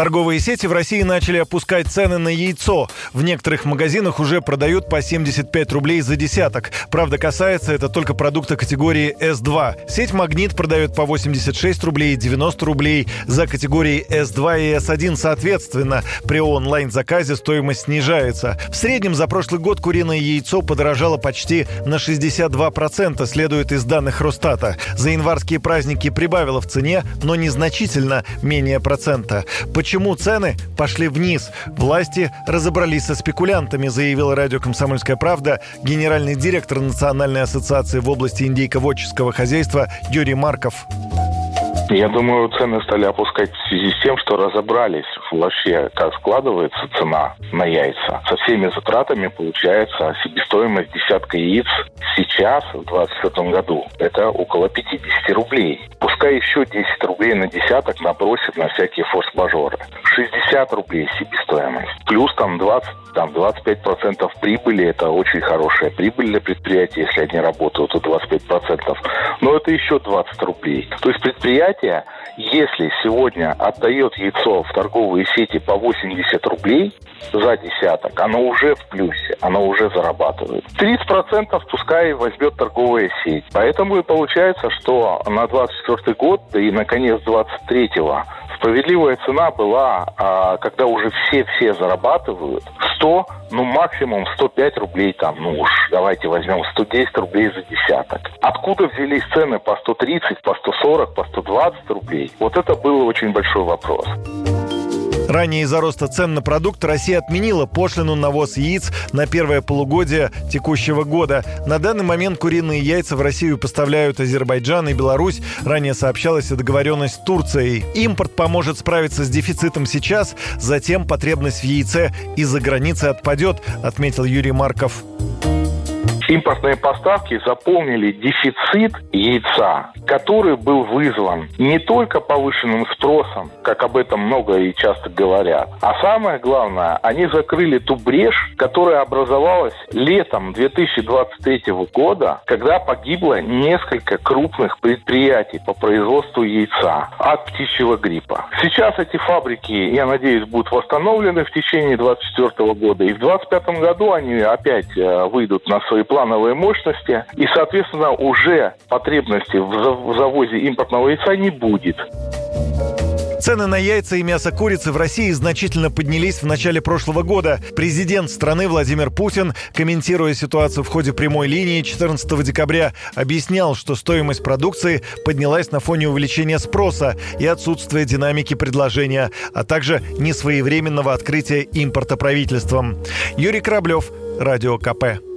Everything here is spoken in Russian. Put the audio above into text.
Торговые сети в России начали опускать цены на яйцо. В некоторых магазинах уже продают по 75 рублей за десяток. Правда, касается это только продукта категории S2. Сеть «Магнит» продает по 86 рублей и 90 рублей за категории S2 и S1 соответственно. При онлайн-заказе стоимость снижается. В среднем за прошлый год куриное яйцо подорожало почти на 62%, следует из данных Росстата. За январские праздники прибавило в цене, но незначительно, менее процента. Почему почему цены пошли вниз. Власти разобрались со спекулянтами, заявил радио «Комсомольская правда» генеральный директор Национальной ассоциации в области индейководческого хозяйства Юрий Марков. Я думаю, цены стали опускать в связи с тем, что разобрались вообще, как складывается цена на яйца. Со всеми затратами получается себестоимость десятка яиц сейчас, в 2024 году, это около 50 рублей. Пускай еще 10 рублей на десяток набросит на всякие форс-мажоры. 60 рублей себестоимость. Плюс там 20, там 25% прибыли. Это очень хорошая прибыль для предприятия, если они работают, то 25%. Но это еще 20 рублей. То есть предприятие если сегодня отдает яйцо в торговые сети по 80 рублей за десяток, оно уже в плюсе, оно уже зарабатывает. 30% пускай возьмет торговая сеть. Поэтому и получается, что на 24 год, и на конец 23 справедливая цена была, а, когда уже все-все зарабатывают, 100, ну максимум 105 рублей там, ну уж давайте возьмем 110 рублей за десяток. Откуда взялись цены по 130, по 140, по 120 рублей? Вот это был очень большой вопрос. Ранее из-за роста цен на продукт Россия отменила пошлину на ввоз яиц на первое полугодие текущего года. На данный момент куриные яйца в Россию поставляют Азербайджан и Беларусь. Ранее сообщалась о договоренность с Турцией. Импорт поможет справиться с дефицитом сейчас, затем потребность в яйце из-за границы отпадет, отметил Юрий Марков импортные поставки заполнили дефицит яйца, который был вызван не только повышенным спросом, как об этом много и часто говорят, а самое главное, они закрыли ту брешь, которая образовалась летом 2023 года, когда погибло несколько крупных предприятий по производству яйца от птичьего гриппа. Сейчас эти фабрики, я надеюсь, будут восстановлены в течение 2024 года, и в 2025 году они опять э, выйдут на свои планы плановые мощности, и, соответственно, уже потребности в завозе импортного яйца не будет. Цены на яйца и мясо курицы в России значительно поднялись в начале прошлого года. Президент страны Владимир Путин, комментируя ситуацию в ходе прямой линии 14 декабря, объяснял, что стоимость продукции поднялась на фоне увеличения спроса и отсутствия динамики предложения, а также несвоевременного открытия импорта правительством. Юрий Кораблев, Радио КП.